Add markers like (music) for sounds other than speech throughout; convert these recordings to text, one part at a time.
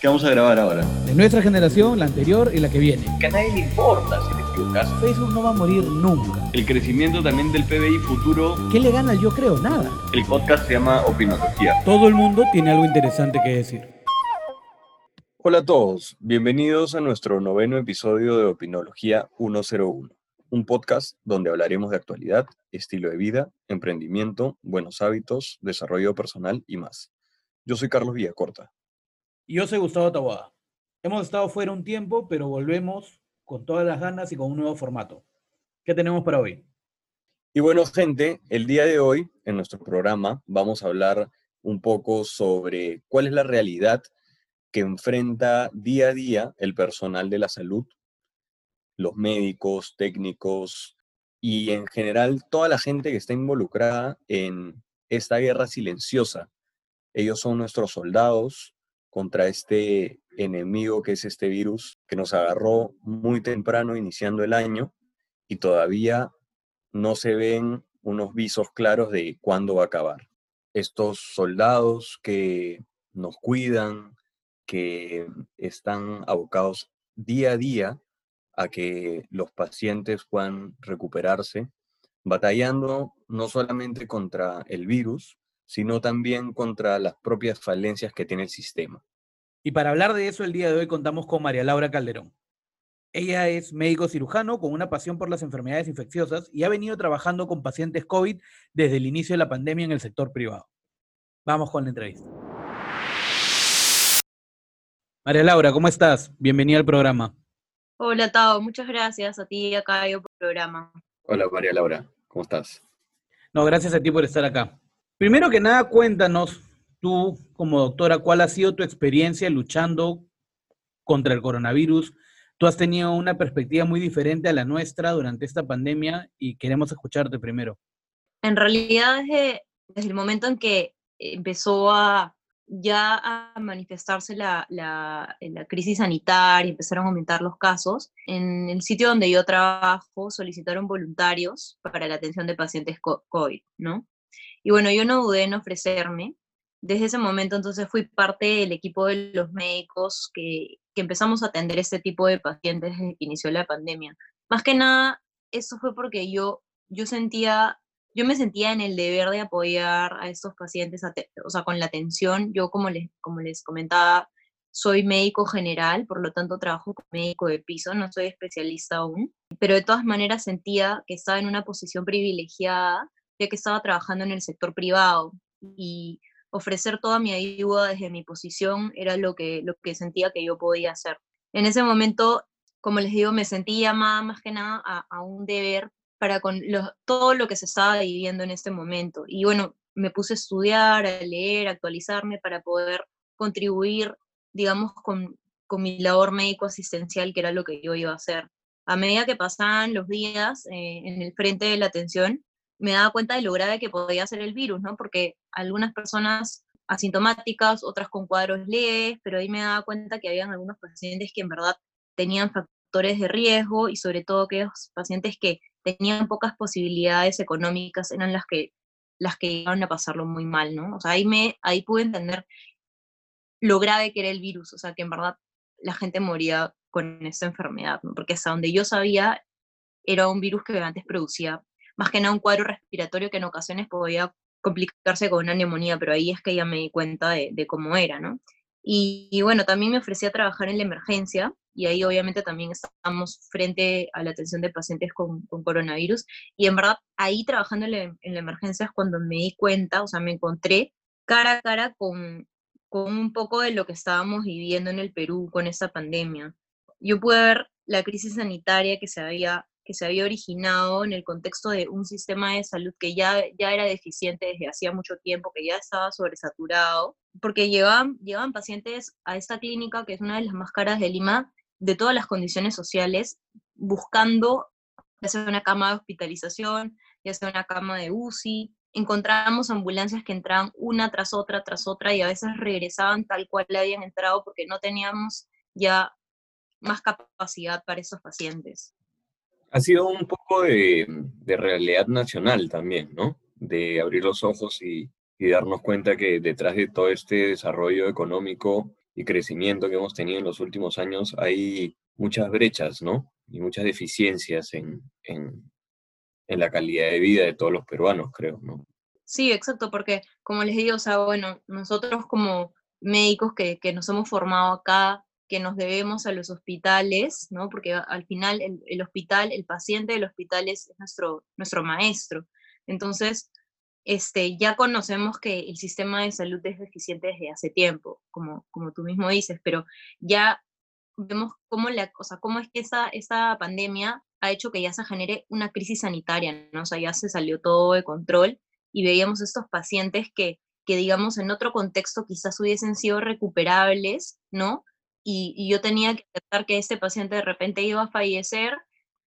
¿Qué vamos a grabar ahora? De nuestra generación, la anterior y la que viene. Que a nadie le importa si te equivocas. Facebook no va a morir nunca. El crecimiento también del PBI futuro. ¿Qué le gana yo creo? Nada. El podcast se llama Opinología. Todo el mundo tiene algo interesante que decir. Hola a todos, bienvenidos a nuestro noveno episodio de Opinología 101, un podcast donde hablaremos de actualidad, estilo de vida, emprendimiento, buenos hábitos, desarrollo personal y más. Yo soy Carlos Villacorta. Y yo soy Gustavo Taboada. Hemos estado fuera un tiempo, pero volvemos con todas las ganas y con un nuevo formato. ¿Qué tenemos para hoy? Y bueno, gente, el día de hoy en nuestro programa vamos a hablar un poco sobre cuál es la realidad que enfrenta día a día el personal de la salud, los médicos, técnicos y en general toda la gente que está involucrada en esta guerra silenciosa. Ellos son nuestros soldados, contra este enemigo que es este virus que nos agarró muy temprano iniciando el año y todavía no se ven unos visos claros de cuándo va a acabar. Estos soldados que nos cuidan, que están abocados día a día a que los pacientes puedan recuperarse, batallando no solamente contra el virus, sino también contra las propias falencias que tiene el sistema. Y para hablar de eso, el día de hoy contamos con María Laura Calderón. Ella es médico cirujano con una pasión por las enfermedades infecciosas y ha venido trabajando con pacientes COVID desde el inicio de la pandemia en el sector privado. Vamos con la entrevista. María Laura, ¿cómo estás? Bienvenida al programa. Hola, Tao. Muchas gracias a ti y a Caio por el programa. Hola, María Laura. ¿Cómo estás? No, gracias a ti por estar acá. Primero que nada, cuéntanos, tú como doctora, ¿cuál ha sido tu experiencia luchando contra el coronavirus? Tú has tenido una perspectiva muy diferente a la nuestra durante esta pandemia y queremos escucharte primero. En realidad, desde, desde el momento en que empezó a ya a manifestarse la, la, la, crisis sanitaria, empezaron a aumentar los casos, en el sitio donde yo trabajo solicitaron voluntarios para la atención de pacientes COVID, ¿no? Y bueno, yo no dudé en ofrecerme. Desde ese momento entonces fui parte del equipo de los médicos que, que empezamos a atender este tipo de pacientes desde que inició la pandemia. Más que nada, eso fue porque yo, yo sentía, yo me sentía en el deber de apoyar a estos pacientes, o sea, con la atención. Yo, como les, como les comentaba, soy médico general, por lo tanto trabajo como médico de piso, no soy especialista aún, pero de todas maneras sentía que estaba en una posición privilegiada ya que estaba trabajando en el sector privado y ofrecer toda mi ayuda desde mi posición era lo que, lo que sentía que yo podía hacer. En ese momento, como les digo, me sentí llamada más que nada a, un deber para con todo lo que se estaba viviendo en este momento. Y bueno, me puse a estudiar, a leer, a actualizarme para poder contribuir, digamos, con, con mi labor médico-asistencial, que era lo que yo iba a hacer. A medida que pasaban los días eh, en el frente de la atención, me daba cuenta de lo grave que podía ser el virus, ¿no? Porque algunas personas asintomáticas, otras con cuadros leves, pero ahí me daba cuenta que habían algunos pacientes que en verdad tenían factores de riesgo y sobre todo aquellos pacientes que tenían pocas posibilidades económicas eran las que las que iban a pasarlo muy mal, ¿no? O sea, ahí me ahí pude entender lo grave que era el virus, o sea, que en verdad la gente moría con esta enfermedad. Porque hasta donde yo sabía era un virus que antes producía más que nada un cuadro respiratorio que en ocasiones podía complicarse con una neumonía, pero ahí es que ya me di cuenta de, cómo era, ¿no? Y, bueno, también me ofrecí a trabajar en la emergencia, y ahí obviamente también estamos frente a la atención de pacientes con, coronavirus, y en verdad ahí trabajando en la, emergencia es cuando me di cuenta, o sea, me encontré cara a cara con, con un poco de lo que estábamos viviendo en el Perú con esta pandemia. Yo pude ver la crisis sanitaria que se había que se había originado en el contexto de un sistema de salud que ya, ya era deficiente desde hacía mucho tiempo, que ya estaba sobresaturado, porque llegaban, llegaban pacientes a esta clínica, que es una de las más caras de Lima, de todas las condiciones sociales, buscando ya sea una cama de hospitalización, ya sea una cama de UCI. Encontrábamos ambulancias que entraban una tras otra, tras otra, y a veces regresaban tal cual habían entrado porque no teníamos ya más capacidad para esos pacientes. Ha sido un poco de, realidad nacional también, ¿no? De abrir los ojos y, darnos cuenta que detrás de todo este desarrollo económico y crecimiento que hemos tenido en los últimos años, hay muchas brechas, ¿no? Y muchas deficiencias en, la calidad de vida de todos los peruanos, creo, ¿no? Sí, exacto, porque como les digo, o sea, bueno, nosotros como médicos que, que nos hemos formado acá, que nos debemos a los hospitales, ¿no? Porque al final el, el hospital, el paciente del hospital es nuestro, nuestro maestro. Entonces, este, ya conocemos que el sistema de salud es deficiente desde hace tiempo, como, como tú mismo dices, pero ya vemos cómo, la, o sea, cómo es que esta, esta pandemia ha hecho que ya se genere una crisis sanitaria, ¿no? O sea, ya se salió todo de control y veíamos estos pacientes que, que digamos, en otro contexto quizás hubiesen sido recuperables, ¿no? Y, yo tenía que aceptar que este paciente de repente iba a fallecer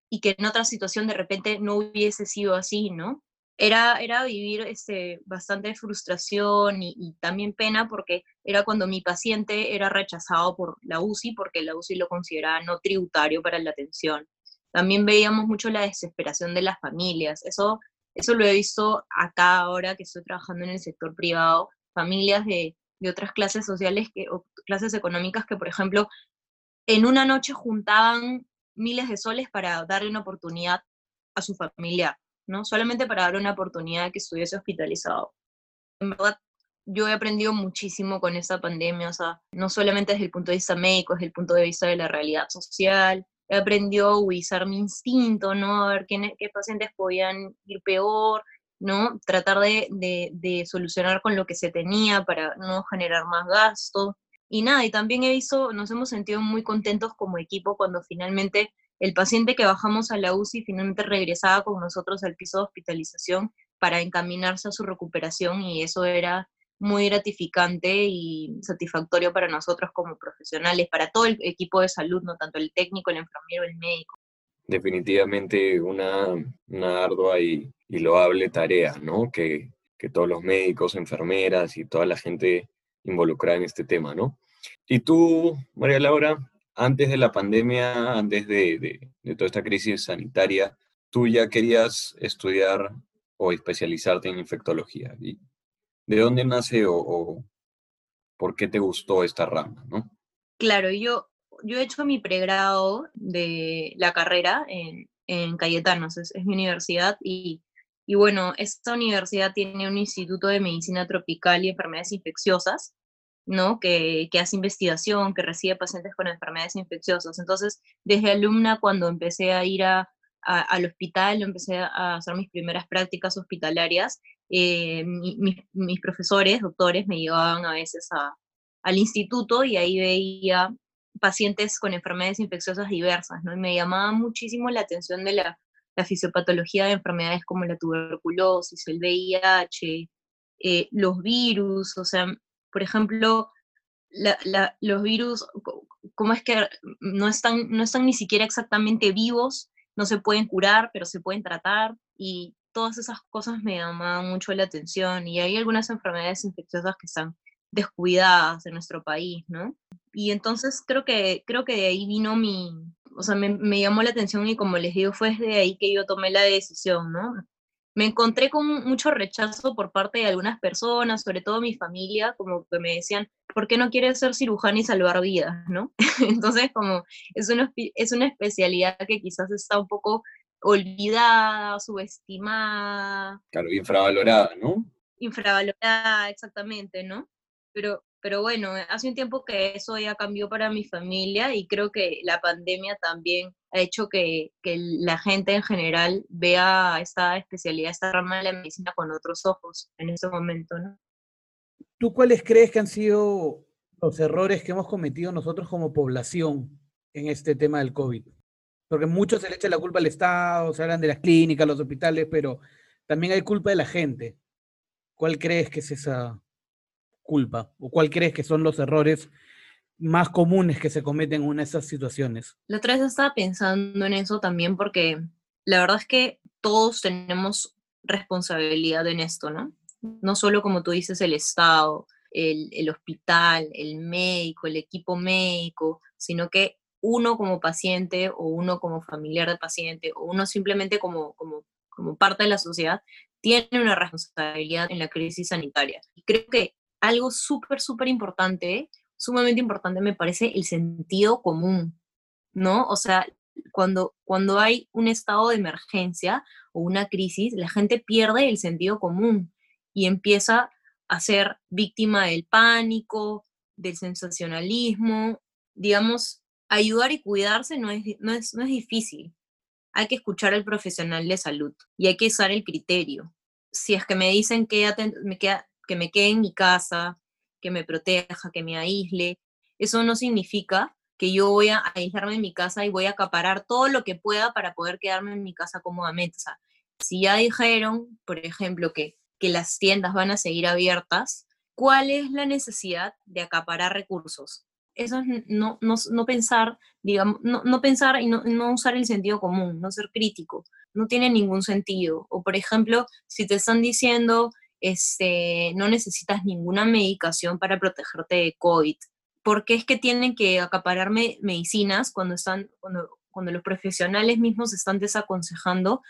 y que en otra situación de repente no hubiese sido así, ¿no? Era, era vivir este, bastante frustración y, y, también pena porque era cuando mi paciente era rechazado por la UCI porque la UCI lo consideraba no tributario para la atención. También veíamos mucho la desesperación de las familias. Eso eso lo he visto acá ahora que estoy trabajando en el sector privado, familias de, de otras clases sociales que, o clases económicas que, por ejemplo, en una noche juntaban miles de soles para darle una oportunidad a su familia, ¿no? Solamente para darle una oportunidad que estuviese hospitalizado. En verdad, yo he aprendido muchísimo con esta pandemia, o sea, no solamente desde el punto de vista médico, desde el punto de vista de la realidad social, he aprendido a usar mi instinto, ¿no? A ver qué, qué pacientes podían ir peor, ¿no? Tratar de, de, solucionar con lo que se tenía para no generar más gasto. Y nada, y también he visto, nos hemos sentido muy contentos como equipo cuando finalmente el paciente que bajamos a la UCI finalmente regresaba con nosotros al piso de hospitalización para encaminarse a su recuperación y eso era muy gratificante y satisfactorio para nosotros como profesionales, para todo el equipo de salud, no tanto el técnico, el enfermero, el médico. Definitivamente una, una ardua y, y, loable tarea, ¿no? Que, que todos los médicos, enfermeras y toda la gente involucrada en este tema, ¿no? Y tú, María Laura, antes de la pandemia, antes de, de, toda esta crisis sanitaria, tú ya querías estudiar o especializarte en infectología. ¿Y ¿De dónde nace o, por qué te gustó esta rama, no? Claro, yo, yo he hecho mi pregrado de la carrera en, en Cayetanos, es, mi universidad, y, bueno, esta universidad tiene un instituto de medicina tropical y enfermedades infecciosas, ¿no? Que, hace investigación, que recibe pacientes con enfermedades infecciosas. Entonces, desde alumna, cuando empecé a ir al hospital, empecé a hacer mis primeras prácticas hospitalarias, eh, mi, mi, mis profesores, doctores, me llevaban a veces al instituto y ahí veía pacientes con enfermedades infecciosas diversas, ¿no? Y me llamaba muchísimo la atención de la, la fisiopatología de enfermedades como la tuberculosis, el VIH, eh, los virus, o sea, por ejemplo, la, la, los virus, ¿cómo es que no están, no están ni siquiera exactamente vivos? No se pueden curar, pero se pueden tratar y todas esas cosas me llamaban mucho la atención y hay algunas enfermedades infecciosas que están descuidadas en nuestro país, ¿no? Y entonces creo que, creo que de ahí vino mi, o sea, me, me llamó la atención y como les digo, fue desde ahí que yo tomé la decisión, ¿no? Me encontré con mucho rechazo por parte de algunas personas, sobre todo mi familia, como que me decían, ¿por qué no quieres ser cirujano y salvar vidas, no? (laughs) Entonces, como es una, es una especialidad que quizás está un poco olvidada, subestimada. Claro, infravalorada, ¿no? Infravalorada, exactamente, ¿no? Pero, pero bueno, hace un tiempo que eso ya cambió para mi familia y creo que la pandemia también ha hecho que, que la gente en general vea esta especialidad, esta rama de la medicina con otros ojos en este momento, ¿no? ¿Tú cuáles crees que han sido los errores que hemos cometido nosotros como población en este tema del COVID? Porque muchos se le echan la culpa al Estado, se hablan de las clínicas, los hospitales, pero también hay culpa de la gente. ¿Cuál crees que es esa culpa? ¿O cuál crees que son los errores más comunes que se cometen en esas situaciones? La otra vez estaba pensando en eso también porque la verdad es que todos tenemos responsabilidad en esto, ¿no? No solo como tú dices el Estado, el, hospital, el médico, el equipo médico, sino que uno como paciente o uno como familiar de paciente o uno simplemente como, como, como parte de la sociedad tiene una responsabilidad en la crisis sanitaria. Creo que algo súper, súper importante, sumamente importante me parece el sentido común, ¿no? O sea, cuando, cuando hay un estado de emergencia o una crisis, la gente pierde el sentido común y empieza a ser víctima del pánico, del sensacionalismo. Digamos, ayudar y cuidarse no es, no es, no es difícil. Hay que escuchar al profesional de salud y hay que usar el criterio. Si es que me dicen que me, queda, que me quede en mi casa, que me proteja, que me aísle, eso no significa que yo voy a aislarme en mi casa y voy a acaparar todo lo que pueda para poder quedarme en mi casa cómodamente. O sea, si ya dijeron, por ejemplo, que, que las tiendas van a seguir abiertas, ¿cuál es la necesidad de acaparar recursos? Eso es no, no, no pensar, digamos, no, no pensar y no, no, usar el sentido común, no ser crítico. No tiene ningún sentido. O, por ejemplo, si te están diciendo, este, no necesitas ninguna medicación para protegerte de COVID, ¿por qué es que tienen que acaparar medicinas cuando, están, cuando los profesionales mismos están desaconsejando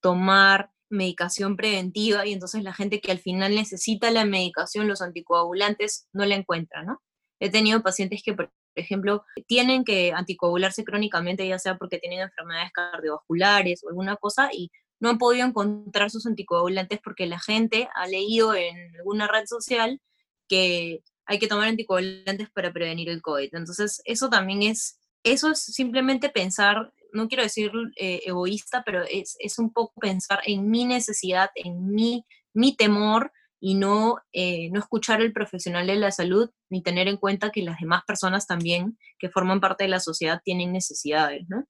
tomar medicación preventiva y entonces la gente que al final necesita la medicación, los anticoagulantes, no la encuentra, ¿no? He tenido pacientes que, por ejemplo, tienen que anticoagularse crónicamente, ya sea porque tienen enfermedades cardiovasculares o alguna cosa, y no han podido encontrar sus anticoagulantes porque la gente ha leído en alguna red social que hay que tomar anticoagulantes para prevenir el COVID. Entonces, eso también es, eso es simplemente pensar, no quiero decir eh, egoísta, pero es, es, un poco pensar en mi necesidad, en mi, mi temor y no, eh, no escuchar al profesional de la salud ni tener en cuenta que las demás personas también que forman parte de la sociedad tienen necesidades, ¿no?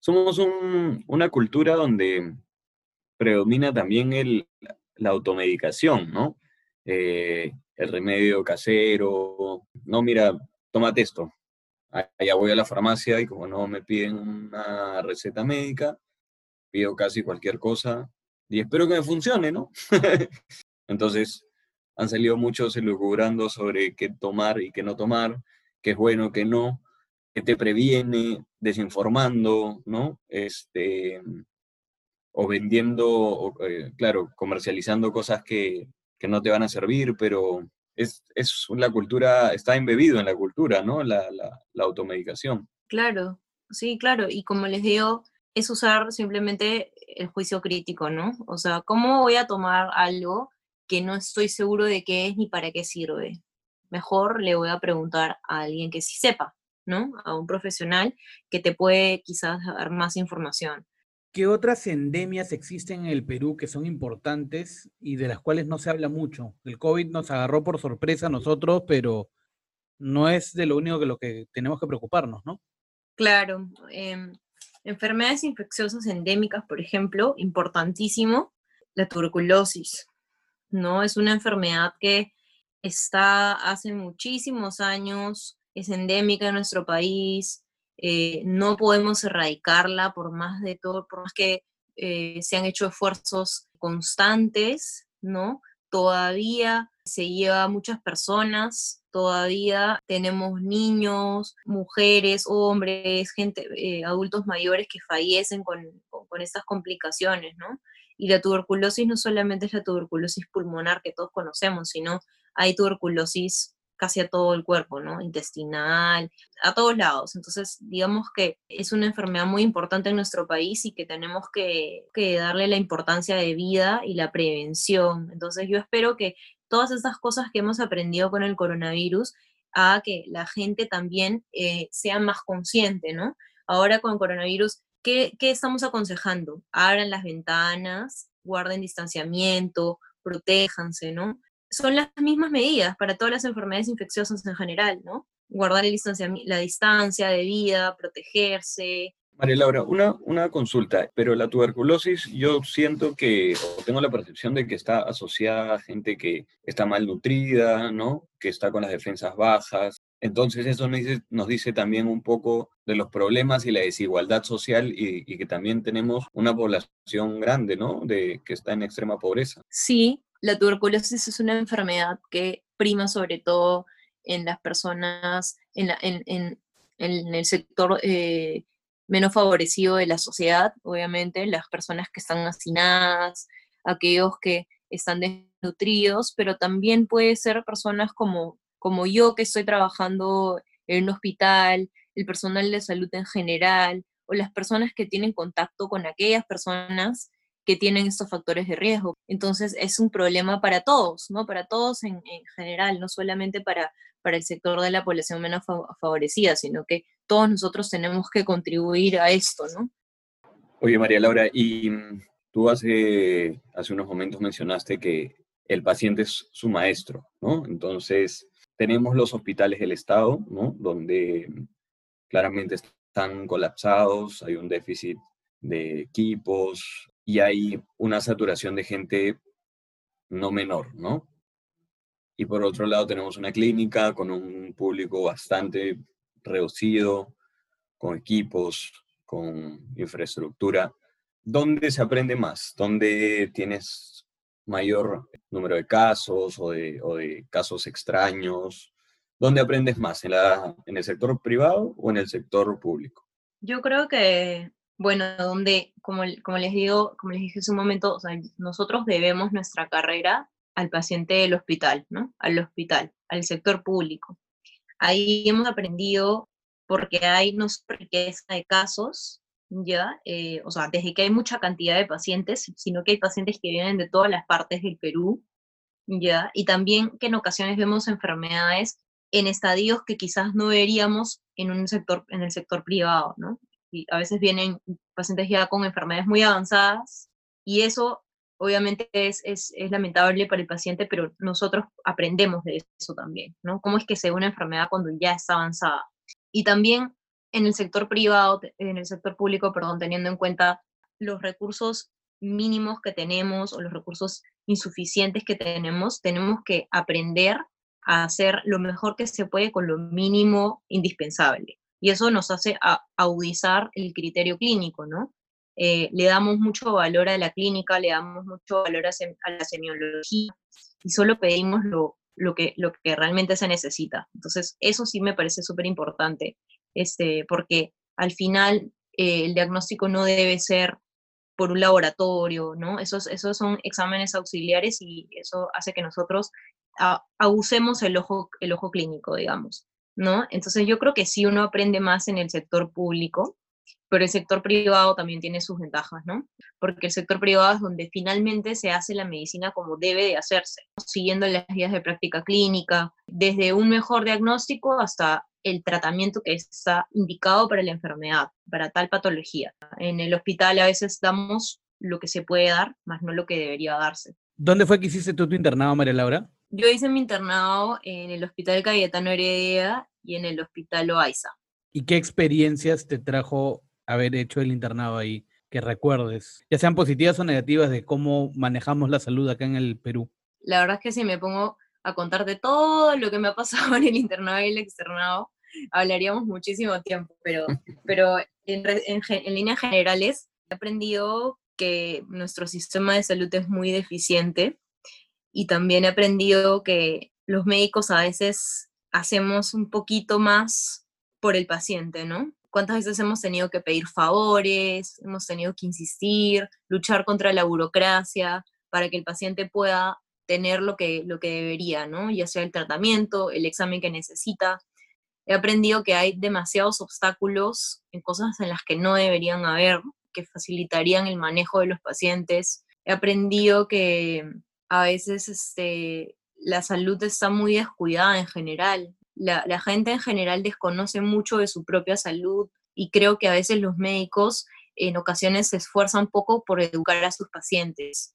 Somos un, una cultura donde predomina también el, la automedicación, ¿no? Eh, el remedio casero, no, mira, tómate esto. Allá voy a la farmacia y como no me piden una receta médica, pido casi cualquier cosa y espero que me funcione, ¿no? (laughs) Entonces, han salido muchos elucubrando sobre qué tomar y qué no tomar, qué es bueno, qué no, qué te previene, desinformando, ¿no? Este, o vendiendo, eh, claro, comercializando cosas que, que no te van a servir, pero es, es, la cultura, está embebido en la cultura, ¿no? La, la, la, automedicación. Claro, sí, claro. Y como les digo, es usar simplemente el juicio crítico, ¿no? O sea, ¿cómo voy a tomar algo que no estoy seguro de qué es ni para qué sirve? Mejor le voy a preguntar a alguien que sí sepa, ¿no? A un profesional que te puede quizás dar más información. ¿Qué otras endemias existen en el Perú que son importantes y de las cuales no se habla mucho? El COVID nos agarró por sorpresa a nosotros, pero no es de lo único que lo que tenemos que preocuparnos, ¿no? Claro. Eh, enfermedades infecciosas endémicas, por ejemplo, importantísimo, la tuberculosis, ¿no? Es una enfermedad que está hace muchísimos años, es endémica en nuestro país, eh, no podemos erradicarla por más de todo, por más que eh, se han hecho esfuerzos constantes, ¿no? Todavía se lleva a muchas personas, todavía tenemos niños, mujeres, hombres, gente, eh, adultos mayores que fallecen con, con, con estas complicaciones, ¿no? Y la tuberculosis no solamente es la tuberculosis pulmonar que todos conocemos, sino hay tuberculosis casi a todo el cuerpo, ¿no? Intestinal, a todos lados. Entonces, digamos que es una enfermedad muy importante en nuestro país y que tenemos que, que darle la importancia de vida y la prevención. Entonces, yo espero que todas estas cosas que hemos aprendido con el coronavirus haga que la gente también eh, sea más consciente, ¿no? Ahora con el coronavirus, ¿qué, ¿qué estamos aconsejando? Abran las ventanas, guarden distanciamiento, protéjanse, ¿no? Son las mismas medidas para todas las enfermedades infecciosas en general, ¿no? Guardar el la distancia de vida, protegerse. María Laura, una, una consulta, pero la tuberculosis yo siento que, o tengo la percepción de que está asociada a gente que está malnutrida, ¿no? Que está con las defensas bajas. Entonces eso nos dice, nos dice también un poco de los problemas y la desigualdad social y, y, que también tenemos una población grande, ¿no? De, que está en extrema pobreza. Sí, la tuberculosis es una enfermedad que prima sobre todo en las personas, en, el sector eh, menos favorecido de la sociedad, obviamente, las personas que están hacinadas, aquellos que están desnutridos, pero también puede ser personas como, como yo que estoy trabajando en un hospital, el personal de salud en general, o las personas que tienen contacto con aquellas personas que tienen estos factores de riesgo. Entonces es un problema para todos, ¿no? Para todos en, general, no solamente para, para el sector de la población menos favorecida, sino que todos nosotros tenemos que contribuir a esto, ¿no? Oye, María Laura, y mm, tú hace, hace unos momentos mencionaste que el paciente es su maestro, ¿no? Entonces, tenemos los hospitales del Estado, ¿no? Donde claramente están colapsados, hay un déficit de equipos y hay una saturación de gente no menor, ¿no? Y por otro lado tenemos una clínica con un público bastante reducido, con equipos, con infraestructura. ¿Dónde se aprende más? ¿Dónde tienes mayor número de casos o de, casos extraños? ¿Dónde aprendes más? ¿En, la, ¿En el sector privado o en el sector público? Yo creo que, bueno, donde, como, como les digo, como les dije hace un momento, nosotros debemos nuestra carrera al paciente del hospital, ¿no? Al hospital, al sector público. Ahí hemos aprendido porque hay no riqueza de casos, ¿ya? Eh, o sea, desde que hay mucha cantidad de pacientes, sino que hay pacientes que vienen de todas las partes del Perú, ¿ya? Y también que en ocasiones vemos enfermedades en estadios que quizás no veríamos en un sector, en el sector privado, ¿no? Y a veces vienen pacientes ya con enfermedades muy avanzadas y eso obviamente es, es, es, lamentable para el paciente, pero nosotros aprendemos de eso también, ¿no? ¿Cómo es que se ve una enfermedad cuando ya está avanzada? Y también en el sector privado, en el sector público, perdón, teniendo en cuenta los recursos mínimos que tenemos o los recursos insuficientes que tenemos, tenemos que aprender a hacer lo mejor que se puede con lo mínimo indispensable. Y eso nos hace agudizar el criterio clínico, ¿no? Eh, le damos mucho valor a la clínica, le damos mucho valor a, a la semiología y solo pedimos lo, lo que, lo que realmente se necesita. Entonces, eso sí me parece súper importante, este, porque al final eh, el diagnóstico no debe ser por un laboratorio, ¿no? Esos, esos son exámenes auxiliares y eso hace que nosotros abusemos el ojo, el ojo clínico, digamos, ¿no? Entonces yo creo que sí uno aprende más en el sector público, pero el sector privado también tiene sus ventajas, ¿no? Porque el sector privado es donde finalmente se hace la medicina como debe de hacerse, siguiendo las guías de práctica clínica, desde un mejor diagnóstico hasta el tratamiento que está indicado para la enfermedad, para tal patología. En el hospital a veces damos lo que se puede dar, más no lo que debería darse. ¿Dónde fue que hiciste tu internado, María Laura? Yo hice mi internado en el Hospital Cayetano Heredia y en el Hospital Oaiza. ¿Y qué experiencias te trajo haber hecho el internado ahí que recuerdes, ya sean positivas o negativas, de cómo manejamos la salud acá en el Perú? La verdad es que si me pongo a contarte todo lo que me ha pasado (laughs) en el internado y el externado, hablaríamos muchísimo tiempo, pero, (laughs) pero en, en líneas generales he aprendido que nuestro sistema de salud es muy deficiente y también he aprendido que los médicos a veces hacemos un poquito más por el paciente, ¿no? cuántas veces hemos tenido que pedir favores, hemos tenido que insistir, luchar contra la burocracia para que el paciente pueda tener lo que, lo que debería, ¿no? Ya sea el tratamiento, el examen que necesita. He aprendido que hay demasiados obstáculos en cosas en las que no deberían haber, que facilitarían el manejo de los pacientes. He aprendido que a veces este, la salud está muy descuidada en general la, gente en general desconoce mucho de su propia salud y creo que a veces los médicos en ocasiones se esfuerzan poco por educar a sus pacientes.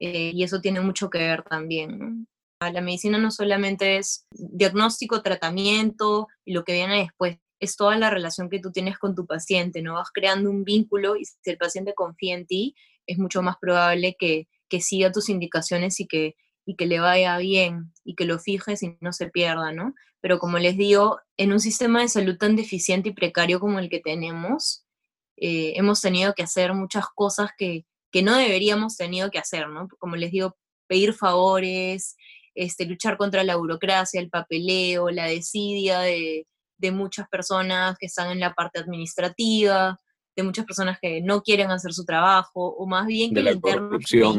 Eh, y eso tiene mucho que ver también. La medicina no solamente es diagnóstico, tratamiento y lo que viene después, es toda la relación que tú tienes con tu paciente, ¿no? Vas creando un vínculo y si el paciente confía en ti, es mucho más probable que, que siga tus indicaciones y que, y que le vaya bien y que lo fijes y no se pierda, ¿no? Pero como les digo, en un sistema de salud tan deficiente y precario como el que tenemos, eh, hemos tenido que hacer muchas cosas que, que no deberíamos tenido que hacer, ¿no? Como les digo, pedir favores, este, luchar contra la burocracia, el papeleo, la desidia de, de muchas personas que están en la parte administrativa, de muchas personas que no quieren hacer su trabajo, o más bien que la, la corrupción.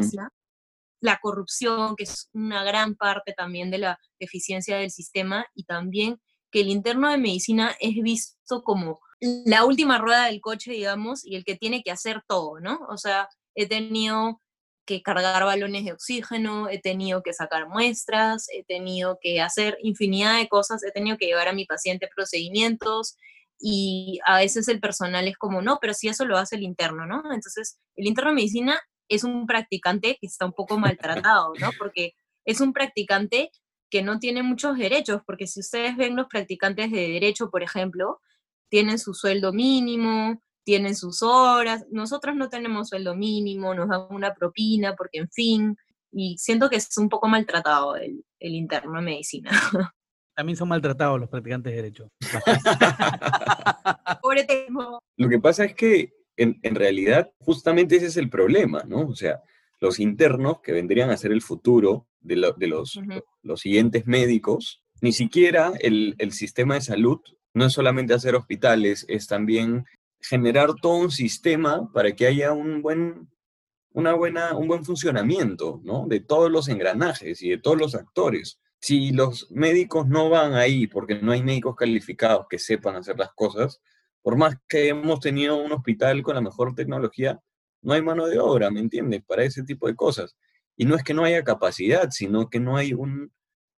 la corrupción, que es una gran parte también de la eficiencia del sistema, y también que el interno de medicina es visto como la última rueda del coche, digamos, y el que tiene que hacer todo, ¿no? O sea, he tenido que cargar balones de oxígeno, he tenido que sacar muestras, he tenido que hacer infinidad de cosas, he tenido que llevar a mi paciente procedimientos y a veces el personal es como, no, pero si eso lo hace el interno, ¿no? Entonces, el interno de medicina es un practicante que está un poco maltratado, ¿no? Porque es un practicante que no tiene muchos derechos, porque si ustedes ven los practicantes de derecho, por ejemplo, tienen su sueldo mínimo, tienen sus horas, nosotros no tenemos sueldo mínimo, nos dan una propina, porque en fin, y siento que es un poco maltratado el, el interno de medicina. (laughs) También son maltratados los practicantes de derecho. (laughs) Pobre temo. Lo que pasa es que en, en, realidad justamente ese es el problema, ¿no? O sea, los internos que vendrían a ser el futuro de, lo, de los, uh -huh. los siguientes médicos, ni siquiera el, el sistema de salud no es solamente hacer hospitales, es también generar todo un sistema para que haya un buen, una buena, un buen funcionamiento ¿no? de todos los engranajes y de todos los actores. Si los médicos no van ahí porque no hay médicos calificados que sepan hacer las cosas, por más que hemos tenido un hospital con la mejor tecnología, no hay mano de obra, ¿me entiendes? Para ese tipo de cosas. Y no es que no haya capacidad, sino que no hay un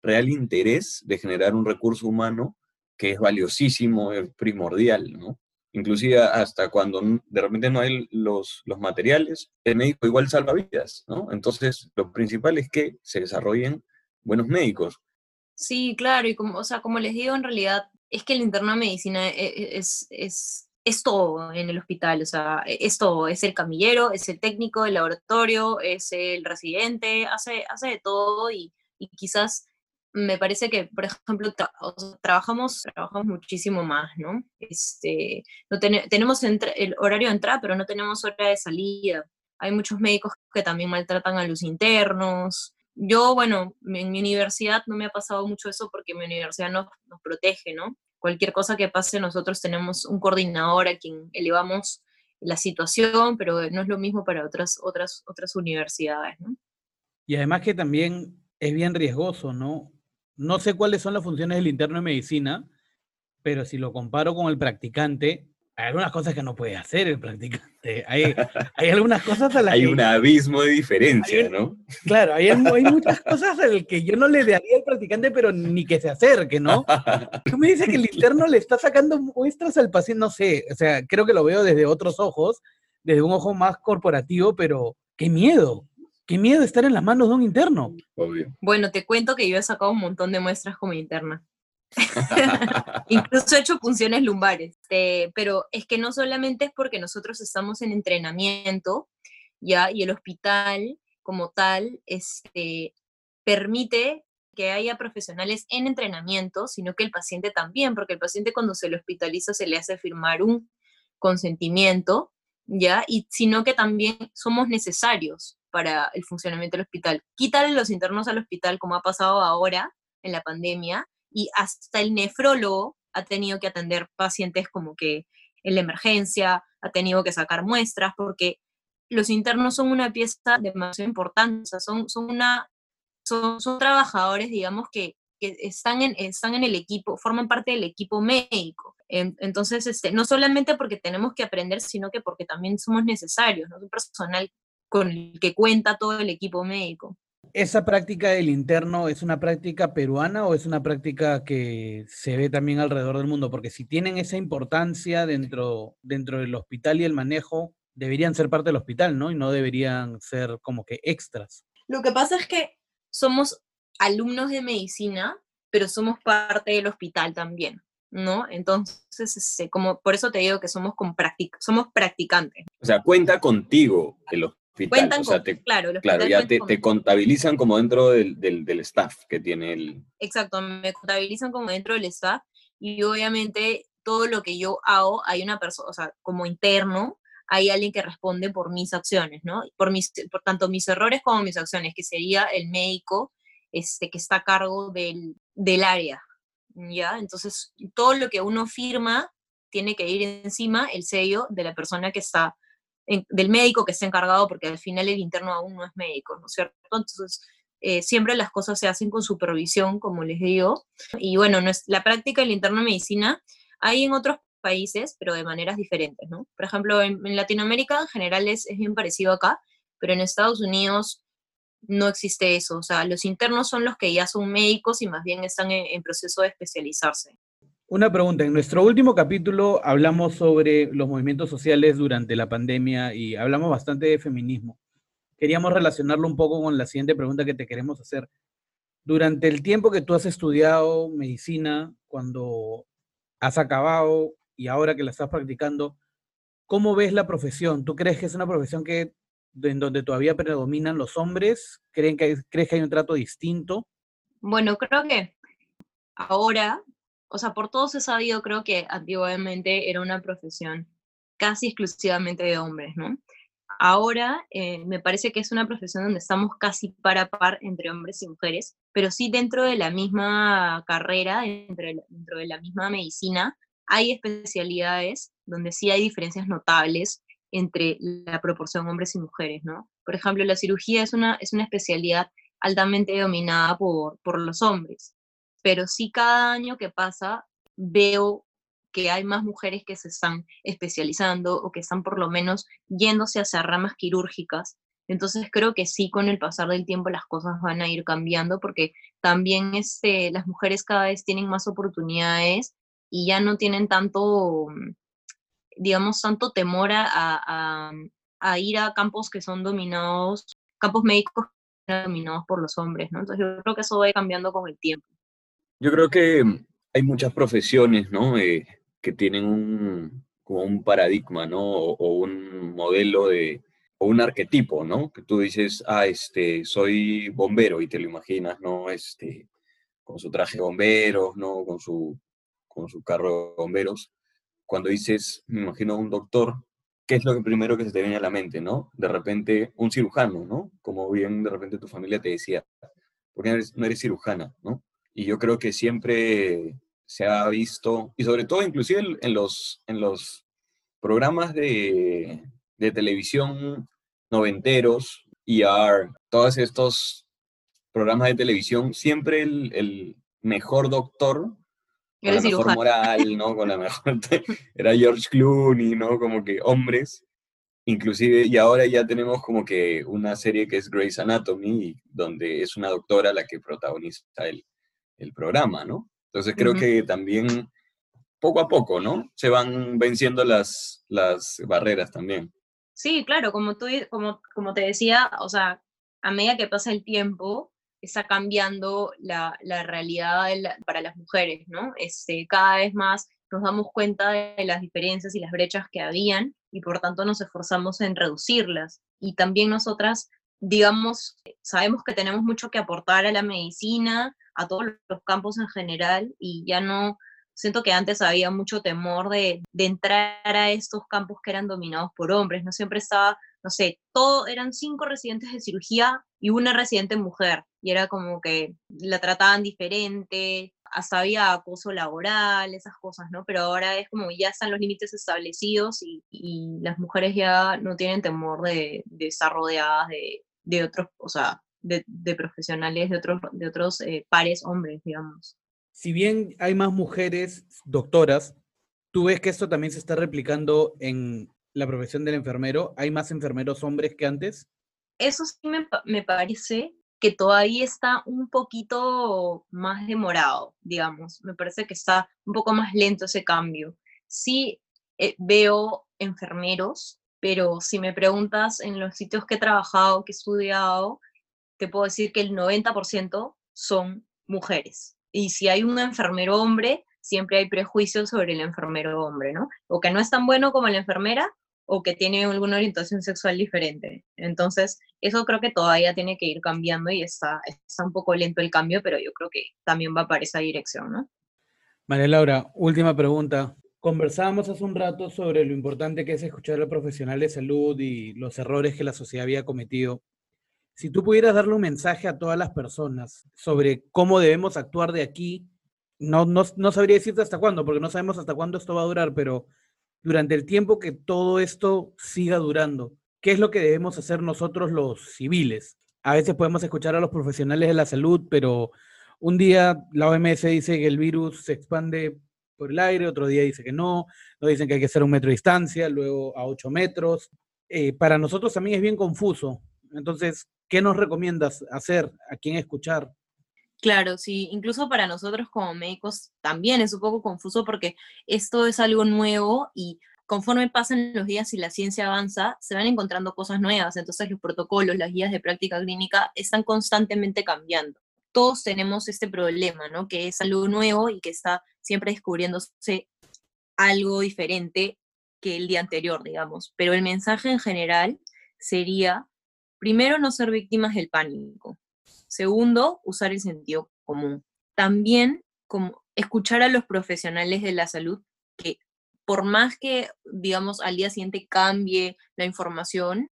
real interés de generar un recurso humano que es valiosísimo, es primordial, ¿no? Inclusive hasta cuando de repente no hay los, los materiales, el médico igual salva vidas, ¿no? Entonces, lo principal es que se desarrollen buenos médicos. Sí, claro, y como, o sea, como les digo, en realidad es que el interno de medicina es, es, es todo en el hospital, o sea, es todo, es el camillero, es el técnico del laboratorio, es el residente, hace, hace de todo y, y quizás me parece que, por ejemplo, trabajamos, trabajamos muchísimo más, ¿no? Este, no ten tenemos el horario de entrada, pero no tenemos hora de salida. Hay muchos médicos que también maltratan a los internos. Yo, bueno, en mi universidad no me ha pasado mucho eso porque mi universidad nos, protege, ¿no? Cualquier cosa que pase, nosotros tenemos un coordinador a quien elevamos la situación, pero no es lo mismo para otras, otras, otras universidades, ¿no? Y además que también es bien riesgoso, ¿no? No sé cuáles son las funciones del interno de medicina, pero si lo comparo con el practicante, hay algunas cosas que no puede hacer el practicante. Hay, hay algunas cosas a (laughs) las hay que... un abismo de diferencia, hay, ¿no? Claro, hay, hay muchas (laughs) cosas a las que yo no le daría al practicante, pero ni que se acerque, ¿no? (laughs) Tú me dices que el interno le está sacando muestras al paciente, no sé, o sea, creo que lo veo desde otros ojos, desde un ojo más corporativo, pero qué miedo, Qué miedo estar en las manos de un interno. Obvio. Bueno, te cuento que yo he sacado un montón de muestras como interna. (laughs) Incluso he hecho punciones lumbares. Eh, pero es que no solamente es porque nosotros estamos en entrenamiento, ¿ya? Y el hospital como tal este, permite que haya profesionales en entrenamiento, sino que el paciente también, porque el paciente cuando se le hospitaliza se le hace firmar un consentimiento, ¿ya? Y sino que también somos necesarios para el funcionamiento del hospital. Quítale los internos al hospital, como ha pasado ahora en la pandemia, y hasta el nefrólogo ha tenido que atender pacientes como que en la emergencia, ha tenido que sacar muestras, porque los internos son una pieza demasiado importante, o son, son, una, son, son trabajadores, digamos, que, que están, en, están en el equipo, forman parte del equipo médico. Entonces, este, no solamente porque tenemos que aprender, sino que porque también somos necesarios, ¿no? Un personal con el que cuenta todo el equipo médico. ¿Esa práctica del interno es una práctica peruana o es una práctica que se ve también alrededor del mundo? Porque si tienen esa importancia dentro, dentro del hospital y el manejo, deberían ser parte del hospital, ¿no? Y no deberían ser como que extras. Lo que pasa es que somos alumnos de medicina, pero somos parte del hospital también, ¿no? Entonces, este, como, por eso te digo que somos, con practic somos practicantes. O sea, cuenta contigo el hospital. Cuentan o sea, con, te, claro, claro ya te, te, contabilizan como dentro del, del, del, staff que tiene el... Exacto, me contabilizan como dentro del staff y obviamente todo lo que yo hago, hay una persona, o sea, como interno, hay alguien que responde por mis acciones, ¿no? Por, mis, por tanto mis errores como mis acciones, que sería el médico este, que está a cargo del, del área, ¿ya? Entonces, todo lo que uno firma tiene que ir encima el sello de la persona que está del médico que esté encargado, porque al final el interno aún no es médico, ¿no es cierto? Entonces, eh, siempre las cosas se hacen con supervisión, como les digo. Y bueno, no es, la práctica del interno de medicina hay en otros países, pero de maneras diferentes, ¿no? Por ejemplo, en, Latinoamérica en general es, es, bien parecido acá, pero en Estados Unidos no existe eso. O sea, los internos son los que ya son médicos y más bien están en, proceso de especializarse. Una pregunta, en nuestro último capítulo hablamos sobre los movimientos sociales durante la pandemia y hablamos bastante de feminismo. Queríamos relacionarlo un poco con la siguiente pregunta que te queremos hacer. Durante el tiempo que tú has estudiado medicina, cuando has acabado y ahora que la estás practicando, ¿cómo ves la profesión? ¿Tú crees que es una profesión que en donde todavía predominan los hombres? ¿Creen que ¿Crees que hay un trato distinto? Bueno, creo que ahora, o sea, por todos he sabido, creo que antiguamente era una profesión casi exclusivamente de hombres, ¿no? Ahora eh, me parece que es una profesión donde estamos casi par a par entre hombres y mujeres, pero sí dentro de la misma carrera, dentro dentro de la misma medicina, hay especialidades donde sí hay diferencias notables entre la proporción hombres y mujeres, ¿no? Por ejemplo, la cirugía es una, es una especialidad altamente dominada por, por los hombres, pero sí cada año que pasa veo que hay más mujeres que se están especializando o que están por lo menos yéndose hacia ramas quirúrgicas. Entonces creo que sí, con el pasar del tiempo las cosas van a ir cambiando porque también este, las mujeres cada vez tienen más oportunidades y ya no tienen tanto, digamos, tanto temor a, ir a campos que son dominados, campos médicos dominados por los hombres, ¿no? Entonces yo creo que eso va cambiando con el tiempo. Yo creo que hay muchas profesiones, ¿no? Eh, que tienen un, como un paradigma, ¿no? O, un modelo de, o un arquetipo, ¿no? Que tú dices, ah, este, soy bombero y te lo imaginas, ¿no? Este, con su traje de bomberos, ¿no? Con su, con su carro de bomberos cuando dices, me imagino un doctor, ¿qué es lo primero que se te viene a la mente, no? De repente, un cirujano, ¿no? Como bien de repente tu familia te decía, ¿por qué no eres, no eres cirujana, no? Y yo creo que siempre se ha visto, y sobre todo inclusive en los, en los programas de, de televisión noventeros, ER, todos estos programas de televisión, siempre el, el mejor doctor con la mejor moral, ¿no? Con la mejor... (laughs) Era George Clooney, ¿no? Como que hombres. Inclusive, y ahora ya tenemos como que una serie que es Grey's Anatomy, donde es una doctora la que protagoniza el, el programa, ¿no? Entonces creo que también poco a poco, ¿no? Se van venciendo las, las barreras también. Sí, claro, como tú, como, como te decía, o sea, a medida que pasa el tiempo, está cambiando la, la realidad para las mujeres, ¿no? Este, cada vez más nos damos cuenta de las diferencias y las brechas que habían y por tanto nos esforzamos en reducirlas. Y también nosotras, digamos, sabemos que tenemos mucho que aportar a la medicina, a todos los campos en general y ya no, siento que antes había mucho temor de, entrar a estos campos que eran dominados por hombres, no siempre estaba no sé, todo, eran cinco residentes de cirugía y una residente mujer, y era como que la trataban diferente, hasta había acoso laboral, esas cosas, ¿no? Pero ahora es como ya están los límites establecidos y, las mujeres ya no tienen temor de, estar rodeadas de, otros, o sea, de, profesionales, de otros, de otros eh, pares hombres, digamos. Si bien hay más mujeres doctoras, ¿tú ves que esto también se está replicando en la profesión del enfermero? ¿Hay más enfermeros hombres que antes? Eso sí me, parece que todavía está un poquito más demorado, digamos. Me parece que está un poco más lento ese cambio. Sí eh, veo enfermeros, pero si me preguntas en los sitios que he trabajado, que he estudiado, te puedo decir que el 90% son mujeres. Y si hay un enfermero hombre, siempre hay prejuicios sobre el enfermero hombre, ¿no? O que no es tan bueno como la enfermera, o que tiene alguna orientación sexual diferente. Entonces, eso creo que todavía tiene que ir cambiando y está, está un poco lento el cambio, pero yo creo que también va para esa dirección, ¿no? María Laura, última pregunta. Conversábamos hace un rato sobre lo importante que es escuchar al profesional de salud y los errores que la sociedad había cometido. Si tú pudieras darle un mensaje a todas las personas sobre cómo debemos actuar de aquí, no, no, no sabría decirte hasta cuándo, porque no sabemos hasta cuándo esto va a durar, pero durante el tiempo que todo esto siga durando? ¿Qué es lo que debemos hacer nosotros los civiles? A veces podemos escuchar a los profesionales de la salud, pero un día la OMS dice que el virus se expande por el aire, otro día dice que no, nos dicen que hay que hacer un metro de distancia, luego a ocho metros. Eh, para nosotros también es bien confuso. Entonces, ¿qué nos recomiendas hacer? ¿A quién escuchar? Claro, sí, incluso para nosotros como médicos también es un poco confuso porque esto es algo nuevo y conforme pasan los días y la ciencia avanza, se van encontrando cosas nuevas, entonces los protocolos, las guías de práctica clínica están constantemente cambiando. Todos tenemos este problema, ¿no? Que es algo nuevo y que está siempre descubriéndose algo diferente que el día anterior, digamos. Pero el mensaje en general sería, primero, no ser víctimas del pánico. Segundo, usar el sentido común. También como escuchar a los profesionales de la salud que por más que, digamos, al día siguiente cambie la información,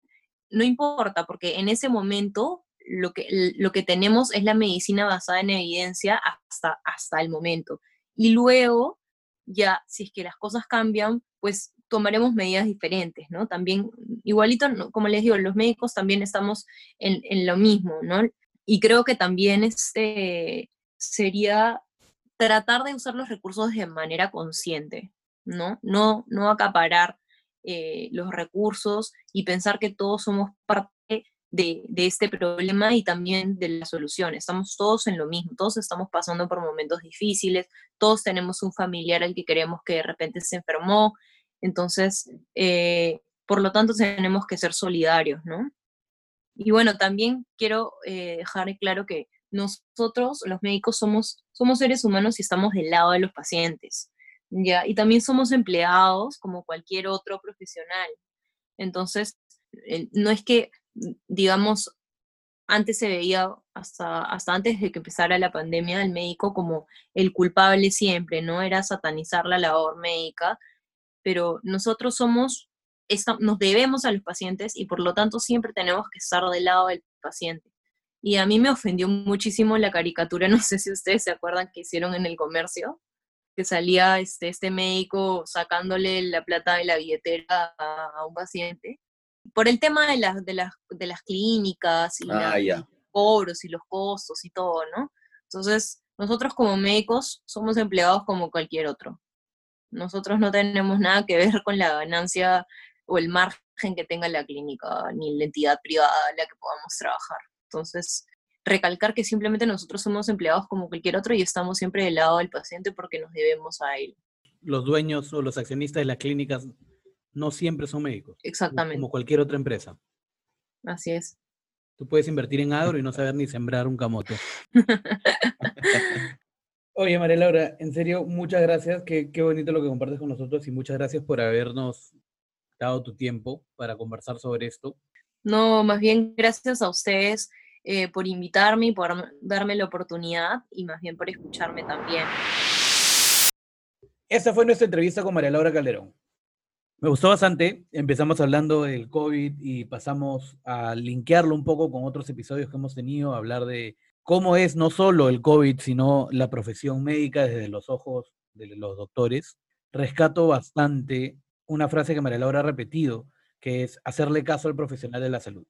no importa, porque en ese momento lo que, lo que tenemos es la medicina basada en evidencia hasta, hasta el momento. Y luego, ya, si es que las cosas cambian, pues tomaremos medidas diferentes, ¿no? También, igualito, como les digo, los médicos también estamos en, en lo mismo, ¿no? Y creo que también este, sería tratar de usar los recursos de manera consciente, ¿no? No, no acaparar eh, los recursos y pensar que todos somos parte de, este problema y también de la solución. Estamos todos en lo mismo, todos estamos pasando por momentos difíciles, todos tenemos un familiar al que queremos que de repente se enfermó, entonces, eh, por lo tanto, tenemos que ser solidarios, ¿no? Y bueno, también quiero eh, dejar claro que nosotros, los médicos, somos, somos seres humanos y estamos del lado de los pacientes, ¿ya? Y también somos empleados como cualquier otro profesional. Entonces, eh, no es que, digamos, antes se veía, hasta, hasta antes de que empezara la pandemia, el médico como el culpable siempre, ¿no? Era satanizar la labor médica, pero nosotros somos nos debemos a los pacientes y por lo tanto siempre tenemos que estar del lado del paciente. Y a mí me ofendió muchísimo la caricatura, (laughs) no sé si ustedes se acuerdan que hicieron en el comercio, que salía este, este médico sacándole la plata de la billetera a, un paciente, por el tema de, las de, las, de las clínicas y, ah, los cobros y los costos y todo, ¿no? Entonces, nosotros como médicos somos empleados como cualquier otro. Nosotros no tenemos nada que ver con la ganancia o el margen que tenga la clínica, ni la entidad privada en la que podamos trabajar. Entonces, recalcar que simplemente nosotros somos empleados como cualquier otro y estamos siempre del lado del paciente porque nos debemos a él. Los dueños o los accionistas de las clínicas no siempre son médicos. Exactamente. Como cualquier otra empresa. Así es. Tú puedes invertir en agro y no saber ni sembrar un camote. (laughs) Oye, María Laura, en serio, muchas gracias. Qué, qué bonito lo que compartes con nosotros y muchas gracias por habernos dado tu tiempo para conversar sobre esto. No, más bien gracias a ustedes eh, por invitarme y por darme la oportunidad y más bien por escucharme también. Esta fue nuestra entrevista con María Laura Calderón. Me gustó bastante. Empezamos hablando del COVID y pasamos a linkearlo un poco con otros episodios que hemos tenido, hablar de cómo es no solo el COVID, sino la profesión médica desde los ojos de los doctores. Rescato bastante una frase que María Laura ha repetido, que es hacerle caso al profesional de la salud.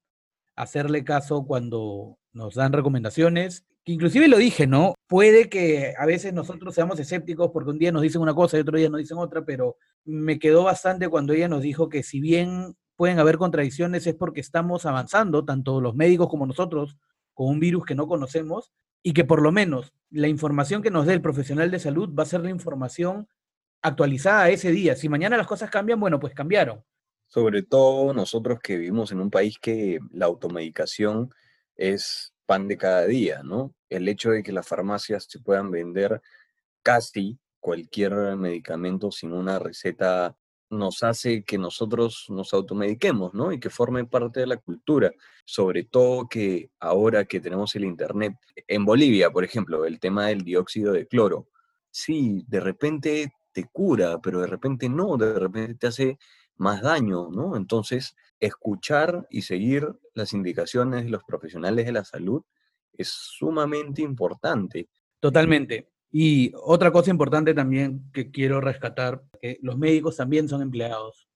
Hacerle caso cuando nos dan recomendaciones, que inclusive lo dije, ¿no? Puede que a veces nosotros seamos escépticos porque un día nos dicen una cosa y otro día nos dicen otra, pero me quedó bastante cuando ella nos dijo que si bien pueden haber contradicciones es porque estamos avanzando, tanto los médicos como nosotros, con un virus que no conocemos y que por lo menos la información que nos dé el profesional de salud va a ser la información actualizada ese día. Si mañana las cosas cambian, bueno, pues cambiaron. Sobre todo nosotros que vivimos en un país que la automedicación es pan de cada día, ¿no? El hecho de que las farmacias se puedan vender casi cualquier medicamento sin una receta nos hace que nosotros nos automediquemos, ¿no? Y que forme parte de la cultura. Sobre todo que ahora que tenemos el Internet, en Bolivia, por ejemplo, el tema del dióxido de cloro. Sí, de repente te cura, pero de repente no, de repente te hace más daño, ¿no? Entonces, escuchar y seguir las indicaciones de los profesionales de la salud es sumamente importante. Totalmente. Y otra cosa importante también que quiero rescatar, que los médicos también son empleados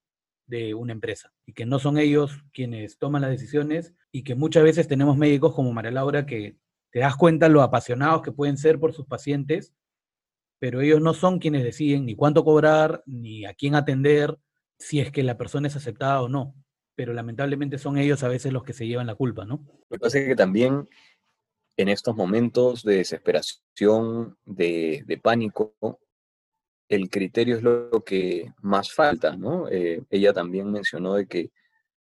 de una empresa y que no son ellos quienes toman las decisiones y que muchas veces tenemos médicos como María Laura que te das cuenta lo apasionados que pueden ser por sus pacientes, pero ellos no son quienes deciden ni cuánto cobrar, ni a quién atender, si es que la persona es aceptada o no. Pero lamentablemente son ellos a veces los que se llevan la culpa, ¿no? Lo que pasa es que también en estos momentos de desesperación, de, pánico, el criterio es lo que más falta, ¿no? Eh, ella también mencionó de que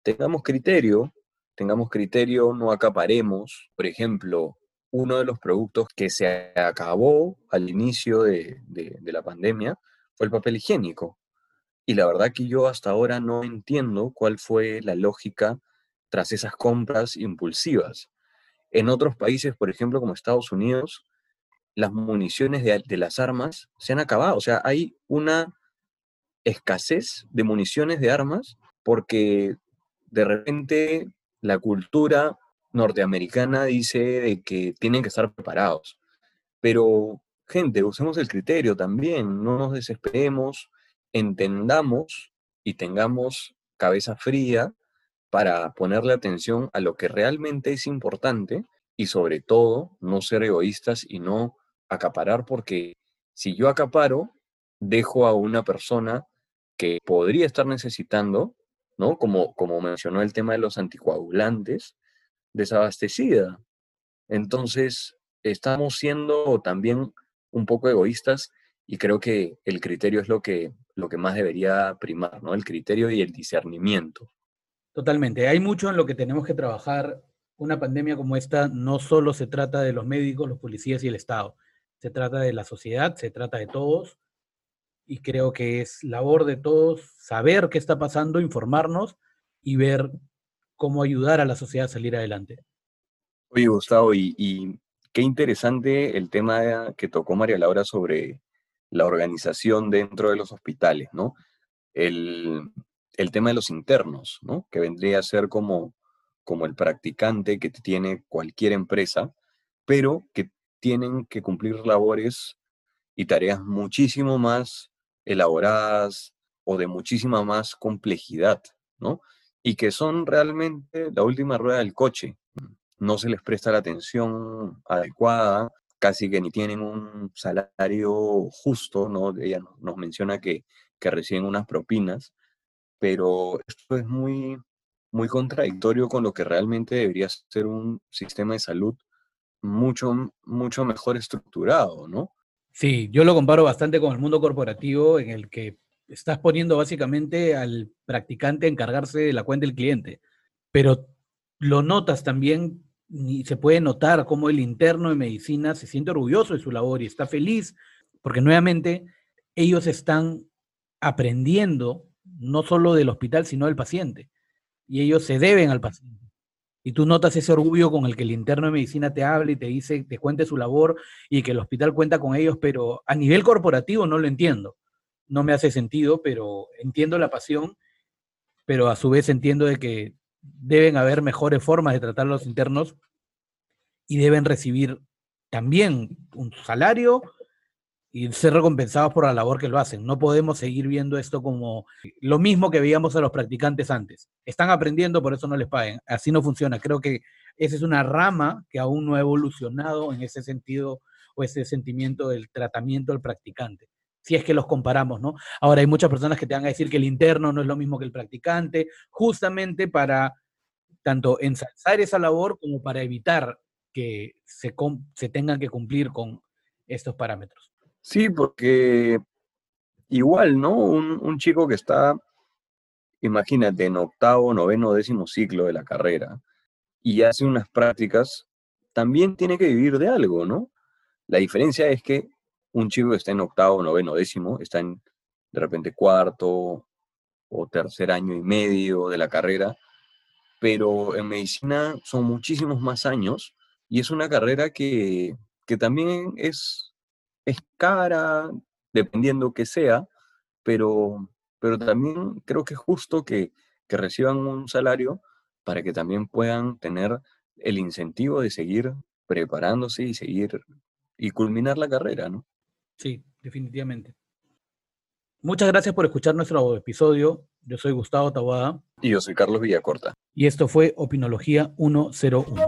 tengamos criterio, tengamos criterio, no acaparemos. Por ejemplo, uno de los productos que se acabó al inicio de, de la pandemia fue el papel higiénico. Y la verdad que yo hasta ahora no entiendo cuál fue la lógica tras esas compras impulsivas. En otros países, por ejemplo, como Estados Unidos, las municiones de, las armas se han acabado. O sea, hay una escasez de municiones de armas porque de repente la cultura norteamericana dice de que tienen que estar preparados. Pero, gente, usemos el criterio también, no nos desesperemos, entendamos y tengamos cabeza fría para ponerle atención a lo que realmente es importante y sobre todo no ser egoístas y no acaparar porque si yo acaparo, dejo a una persona que podría estar necesitando, ¿no? Como, como mencionó el tema de los anticoagulantes, desabastecida. Entonces, estamos siendo también un poco egoístas y creo que el criterio es lo que, lo que más debería primar, ¿no? El criterio y el discernimiento. Totalmente. Hay mucho en lo que tenemos que trabajar. Una pandemia como esta no solo se trata de los médicos, los policías y el Estado se trata de la sociedad, se trata de todos, y creo que es labor de todos saber qué está pasando, informarnos y ver cómo ayudar a la sociedad a salir adelante. Oye, Gustavo, y, qué interesante el tema que tocó María Laura sobre la organización dentro de los hospitales, ¿no? El, tema de los internos, ¿no? Que vendría a ser como, como el practicante que tiene cualquier empresa, pero que tienen que cumplir labores y tareas muchísimo más elaboradas o de muchísima más complejidad, ¿no? Y que son realmente la última rueda del coche. No se les presta la atención adecuada, casi que ni tienen un salario justo, ¿no? Ella nos menciona que, reciben unas propinas, pero esto es muy, muy contradictorio con lo que realmente debería ser un sistema de salud mucho, mucho mejor estructurado, ¿no? Sí, yo lo comparo bastante con el mundo corporativo en el que estás poniendo básicamente al practicante a encargarse de la cuenta del cliente, pero lo notas también y se puede notar cómo el interno de medicina se siente orgulloso de su labor y está feliz, porque nuevamente ellos están aprendiendo no solo del hospital, sino del paciente, y ellos se deben al paciente y tú notas ese orgullo con el que el interno de medicina te habla y te dice, te cuente su labor y que el hospital cuenta con ellos, pero a nivel corporativo no lo entiendo. No me hace sentido, pero entiendo la pasión, pero a su vez entiendo de que deben haber mejores formas de tratar a los internos y deben recibir también un salario y ser recompensados por la labor que lo hacen. No podemos seguir viendo esto como lo mismo que veíamos a los practicantes antes. Están aprendiendo, por eso no les paguen. Así no funciona. Creo que esa es una rama que aún no ha evolucionado en ese sentido o ese sentimiento del tratamiento del practicante. Si es que los comparamos, ¿no? Ahora hay muchas personas que te van a decir que el interno no es lo mismo que el practicante, justamente para tanto ensalzar esa labor como para evitar que se, se tengan que cumplir con estos parámetros. Sí, porque igual, ¿no? Un, chico que está, imagínate, en octavo, noveno, décimo ciclo de la carrera y hace unas prácticas, también tiene que vivir de algo, ¿no? La diferencia es que un chico que está en octavo, noveno, décimo, está en de repente cuarto o tercer año y medio de la carrera, pero en medicina son muchísimos más años y es una carrera que, que también es es cara, dependiendo que sea, pero, pero también creo que es justo que, que reciban un salario para que también puedan tener el incentivo de seguir preparándose y seguir y culminar la carrera, ¿no? Sí, definitivamente. Muchas gracias por escuchar nuestro episodio. Yo soy Gustavo Tawada. Y yo soy Carlos Villacorta. Y esto fue Opinología 101.